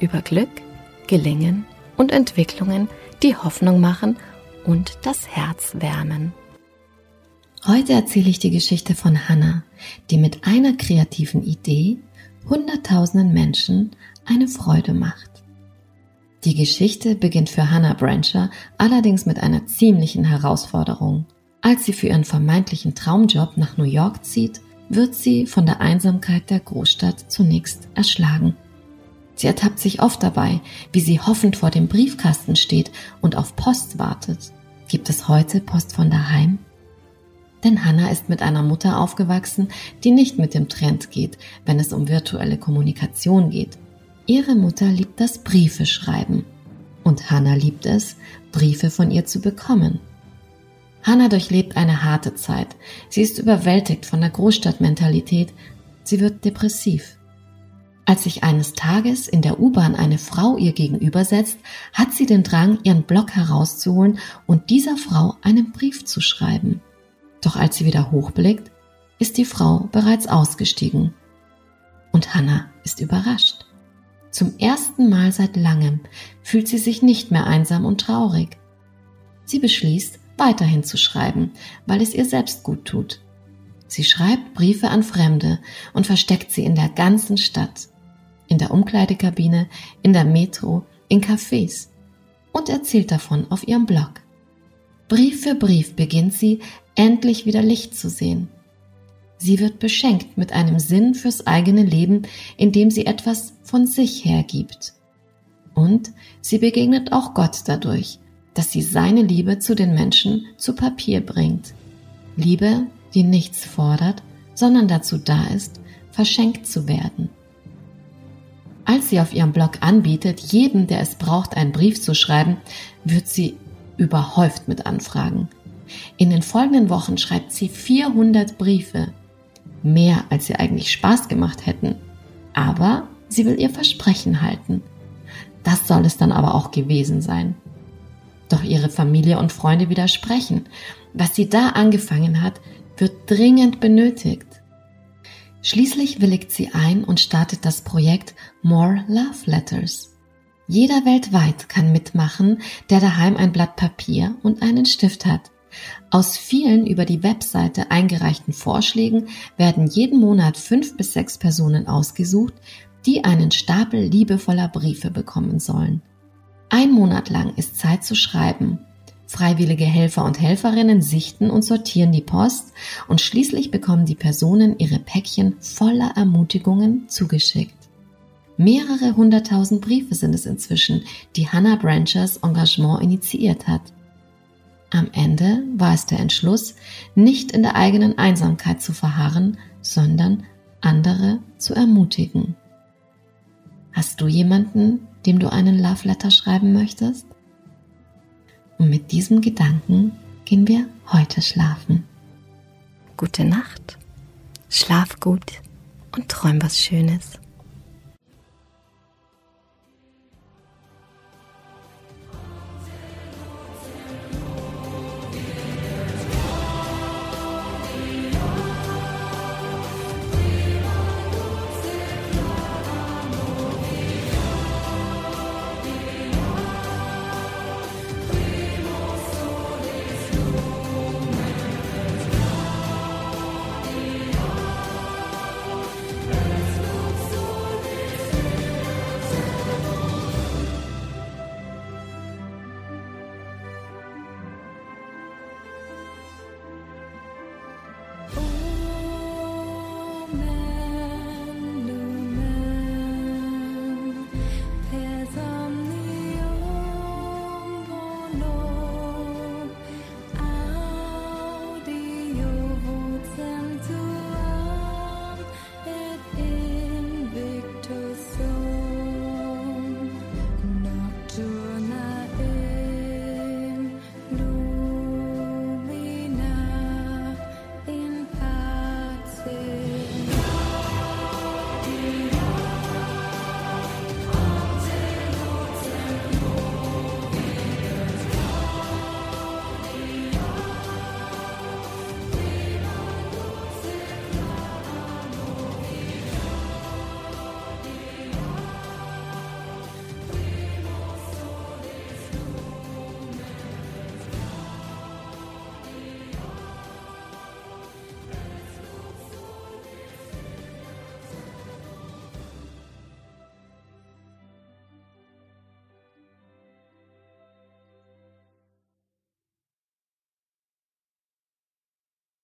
über Glück, Gelingen und Entwicklungen, die Hoffnung machen und das Herz wärmen. Heute erzähle ich die Geschichte von Hannah, die mit einer kreativen Idee Hunderttausenden Menschen eine Freude macht. Die Geschichte beginnt für Hannah Brancher allerdings mit einer ziemlichen Herausforderung. Als sie für ihren vermeintlichen Traumjob nach New York zieht, wird sie von der Einsamkeit der Großstadt zunächst erschlagen. Sie ertappt sich oft dabei, wie sie hoffend vor dem Briefkasten steht und auf Post wartet. Gibt es heute Post von daheim? Denn Hannah ist mit einer Mutter aufgewachsen, die nicht mit dem Trend geht, wenn es um virtuelle Kommunikation geht. Ihre Mutter liebt das Briefe schreiben. Und Hannah liebt es, Briefe von ihr zu bekommen. Hannah durchlebt eine harte Zeit. Sie ist überwältigt von der Großstadtmentalität. Sie wird depressiv. Als sich eines Tages in der U-Bahn eine Frau ihr gegenüber setzt, hat sie den Drang, ihren Block herauszuholen und dieser Frau einen Brief zu schreiben. Doch als sie wieder hochblickt, ist die Frau bereits ausgestiegen. Und Hannah ist überrascht. Zum ersten Mal seit langem fühlt sie sich nicht mehr einsam und traurig. Sie beschließt, weiterhin zu schreiben, weil es ihr selbst gut tut. Sie schreibt Briefe an Fremde und versteckt sie in der ganzen Stadt in der Umkleidekabine, in der Metro, in Cafés und erzählt davon auf ihrem Blog. Brief für Brief beginnt sie, endlich wieder Licht zu sehen. Sie wird beschenkt mit einem Sinn fürs eigene Leben, indem sie etwas von sich hergibt. Und sie begegnet auch Gott dadurch, dass sie seine Liebe zu den Menschen zu Papier bringt. Liebe, die nichts fordert, sondern dazu da ist, verschenkt zu werden. Als sie auf ihrem Blog anbietet, jedem, der es braucht, einen Brief zu schreiben, wird sie überhäuft mit Anfragen. In den folgenden Wochen schreibt sie 400 Briefe. Mehr, als sie eigentlich Spaß gemacht hätten. Aber sie will ihr Versprechen halten. Das soll es dann aber auch gewesen sein. Doch ihre Familie und Freunde widersprechen. Was sie da angefangen hat, wird dringend benötigt. Schließlich willigt sie ein und startet das Projekt More Love Letters. Jeder weltweit kann mitmachen, der daheim ein Blatt Papier und einen Stift hat. Aus vielen über die Webseite eingereichten Vorschlägen werden jeden Monat fünf bis sechs Personen ausgesucht, die einen Stapel liebevoller Briefe bekommen sollen. Ein Monat lang ist Zeit zu schreiben Freiwillige Helfer und Helferinnen sichten und sortieren die Post und schließlich bekommen die Personen ihre Päckchen voller Ermutigungen zugeschickt. Mehrere hunderttausend Briefe sind es inzwischen, die Hannah Branchers Engagement initiiert hat. Am Ende war es der Entschluss, nicht in der eigenen Einsamkeit zu verharren, sondern andere zu ermutigen. Hast du jemanden, dem du einen Love Letter schreiben möchtest? Und mit diesem Gedanken gehen wir heute schlafen. Gute Nacht, schlaf gut und träum was Schönes.